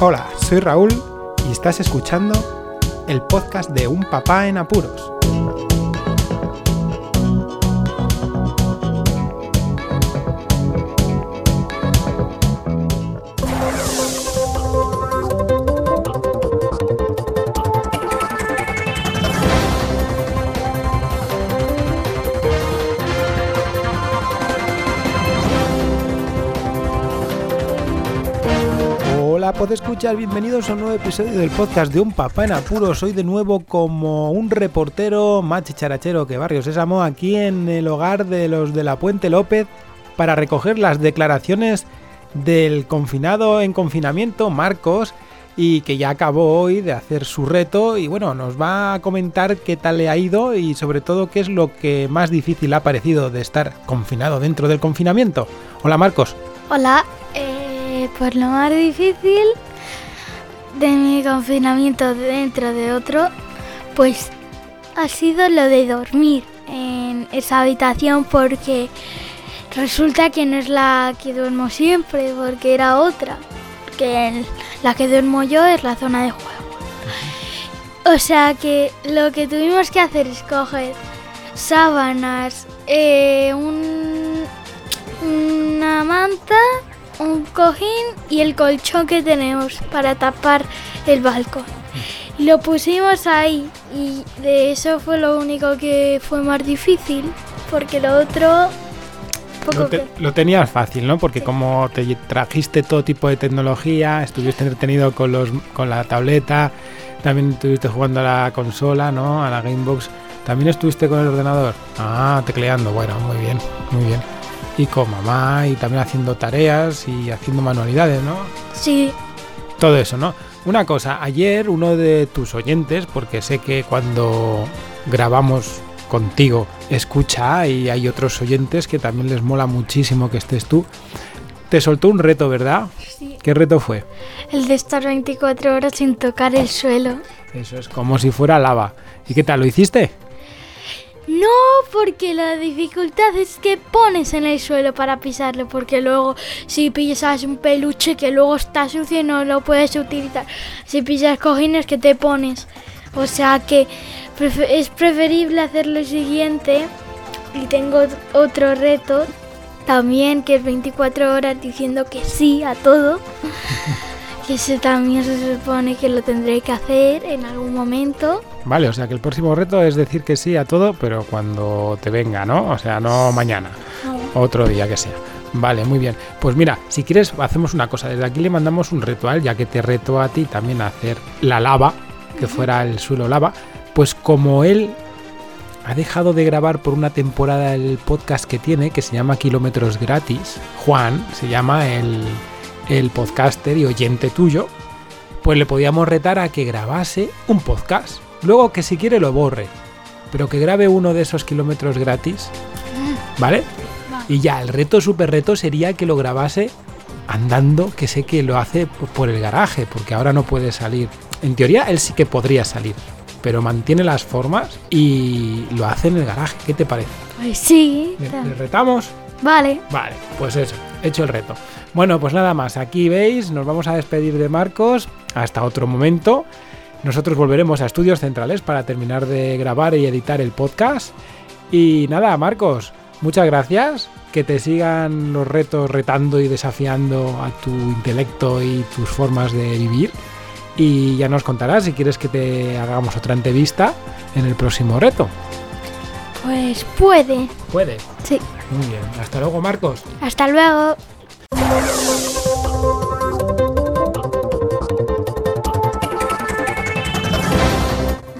Hola, soy Raúl y estás escuchando el podcast de Un Papá en Apuros. Hola, pod escuchar, bienvenidos a un nuevo episodio del podcast de Un Papá en Apuros. Hoy de nuevo como un reportero más chicharachero que Barrio Sésamo aquí en el hogar de los de la Puente López para recoger las declaraciones del confinado en confinamiento, Marcos, y que ya acabó hoy de hacer su reto y bueno, nos va a comentar qué tal le ha ido y sobre todo qué es lo que más difícil ha parecido de estar confinado dentro del confinamiento. Hola Marcos. Hola, eh, pues lo más difícil de mi confinamiento dentro de otro, pues ha sido lo de dormir en esa habitación porque resulta que no es la que duermo siempre, porque era otra, que la que duermo yo es la zona de juego. O sea que lo que tuvimos que hacer es coger sábanas, eh, un, una manta, un cojín y el colchón que tenemos para tapar el balcón. Y lo pusimos ahí y de eso fue lo único que fue más difícil porque lo otro poco Lo, te- que- lo tenías fácil, ¿no? Porque como te trajiste todo tipo de tecnología, estuviste entretenido con, los, con la tableta, también estuviste jugando a la consola, ¿no? A la Gamebox. También estuviste con el ordenador. Ah, tecleando. Bueno, muy bien, muy bien. Y con mamá y también haciendo tareas y haciendo manualidades, ¿no? Sí, Todo eso, ¿no? Una cosa, ayer uno de tus oyentes, porque sé que cuando grabamos contigo escucha y hay otros oyentes que también les mola muchísimo que estés tú, te soltó un reto, ¿verdad? sí. ¿Qué reto fue? El de estar 24 horas sin tocar el suelo. Eso es como si fuera lava. ¿Y qué tal? ¿Lo hiciste? No, porque la dificultad es que pones en el suelo para pisarlo, porque luego si pisas un peluche que luego está sucio no lo puedes utilizar. Si pisas cojines que te pones. O sea que es preferible hacer lo siguiente. Y tengo otro reto también, que es 24 horas diciendo que sí a todo. que ese también se supone que lo tendré que hacer en algún momento. Vale, o sea que el próximo reto es decir que sí a todo, pero cuando te venga, ¿no? O sea, no mañana. Otro día que sea. Vale, muy bien. Pues mira, si quieres, hacemos una cosa. Desde aquí le mandamos un ritual, ya que te reto a ti también a hacer la lava, que fuera el suelo lava. Pues como él ha dejado de grabar por una temporada el podcast que tiene, que se llama Kilómetros Gratis, Juan, se llama el, el podcaster y oyente tuyo, pues le podíamos retar a que grabase un podcast. Luego que si quiere lo borre, pero que grabe uno de esos kilómetros gratis, ¿vale? Y ya, el reto, super reto sería que lo grabase andando, que sé que lo hace por el garaje, porque ahora no puede salir. En teoría, él sí que podría salir, pero mantiene las formas y lo hace en el garaje. ¿Qué te parece? Pues sí. ¿Le, ta- le retamos? Vale. Vale, pues eso, hecho el reto. Bueno, pues nada más, aquí veis, nos vamos a despedir de Marcos hasta otro momento. Nosotros volveremos a Estudios Centrales para terminar de grabar y editar el podcast. Y nada, Marcos, muchas gracias. Que te sigan los retos retando y desafiando a tu intelecto y tus formas de vivir. Y ya nos contarás si quieres que te hagamos otra entrevista en el próximo reto. Pues puede. Puede. Sí. Muy bien. Hasta luego, Marcos. Hasta luego.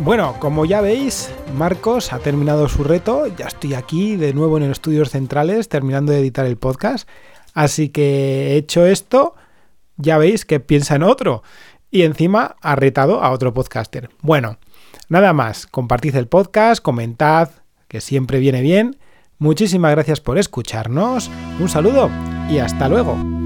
Bueno, como ya veis, Marcos ha terminado su reto. Ya estoy aquí de nuevo en el Estudios Centrales terminando de editar el podcast. Así que hecho esto, ya veis que piensa en otro. Y encima ha retado a otro podcaster. Bueno, nada más. Compartid el podcast, comentad, que siempre viene bien. Muchísimas gracias por escucharnos. Un saludo y hasta luego.